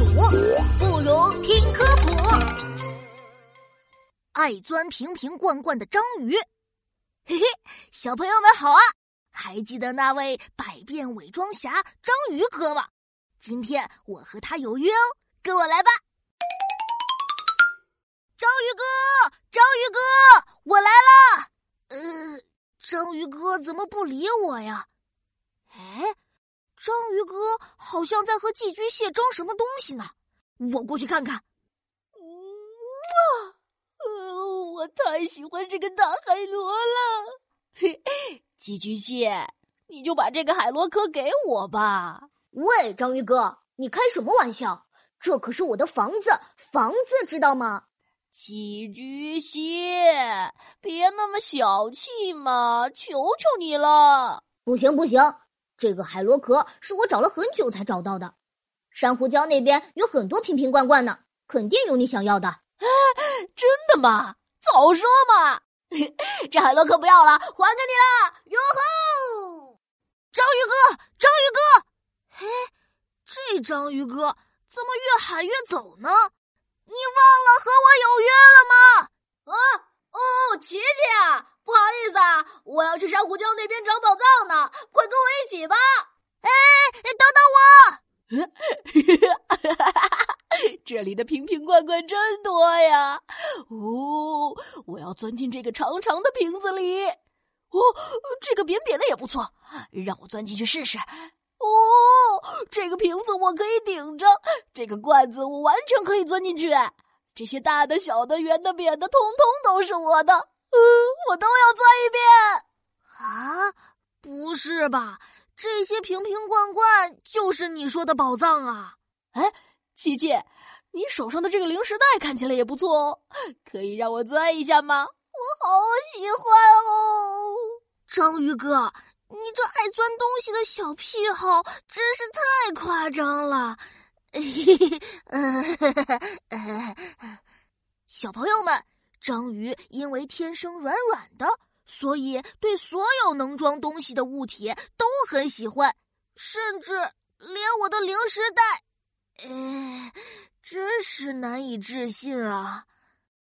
鼠，不如听科普。爱钻瓶瓶罐罐的章鱼，嘿嘿，小朋友们好啊！还记得那位百变伪装侠章鱼哥吗？今天我和他有约哦，跟我来吧！章鱼哥，章鱼哥，我来了。呃，章鱼哥怎么不理我呀？哎。鱼哥好像在和寄居蟹争什么东西呢，我过去看看。哇，呃，我太喜欢这个大海螺了。嘿，寄居蟹，你就把这个海螺壳给我吧。喂，章鱼哥，你开什么玩笑？这可是我的房子，房子知道吗？寄居蟹，别那么小气嘛，求求你了。不行不行。这个海螺壳是我找了很久才找到的，珊瑚礁那边有很多瓶瓶罐罐呢，肯定有你想要的。哎，真的吗？早说嘛！这海螺壳不要了，还给你了。哟吼！章鱼哥，章鱼哥，嘿，这章鱼哥怎么越喊越走呢？你忘了和我有约了吗？啊哦，琪琪啊！不好意思啊，我要去珊瑚礁那边找宝藏呢，快跟我一起吧！哎，等等我！这里的瓶瓶罐罐真多呀！哦，我要钻进这个长长的瓶子里。哦，这个扁扁的也不错，让我钻进去试试。哦，这个瓶子我可以顶着，这个罐子我完全可以钻进去。这些大的、小的、圆的、扁的，通通都是我的。嗯，我都要钻一遍啊！不是吧？这些瓶瓶罐罐就是你说的宝藏啊？哎，琪琪，你手上的这个零食袋看起来也不错哦，可以让我钻一下吗？我好喜欢哦！章鱼哥，你这爱钻东西的小癖好真是太夸张了！嘿嘿，呃，小朋友们。章鱼因为天生软软的，所以对所有能装东西的物体都很喜欢，甚至连我的零食袋。哎，真是难以置信啊！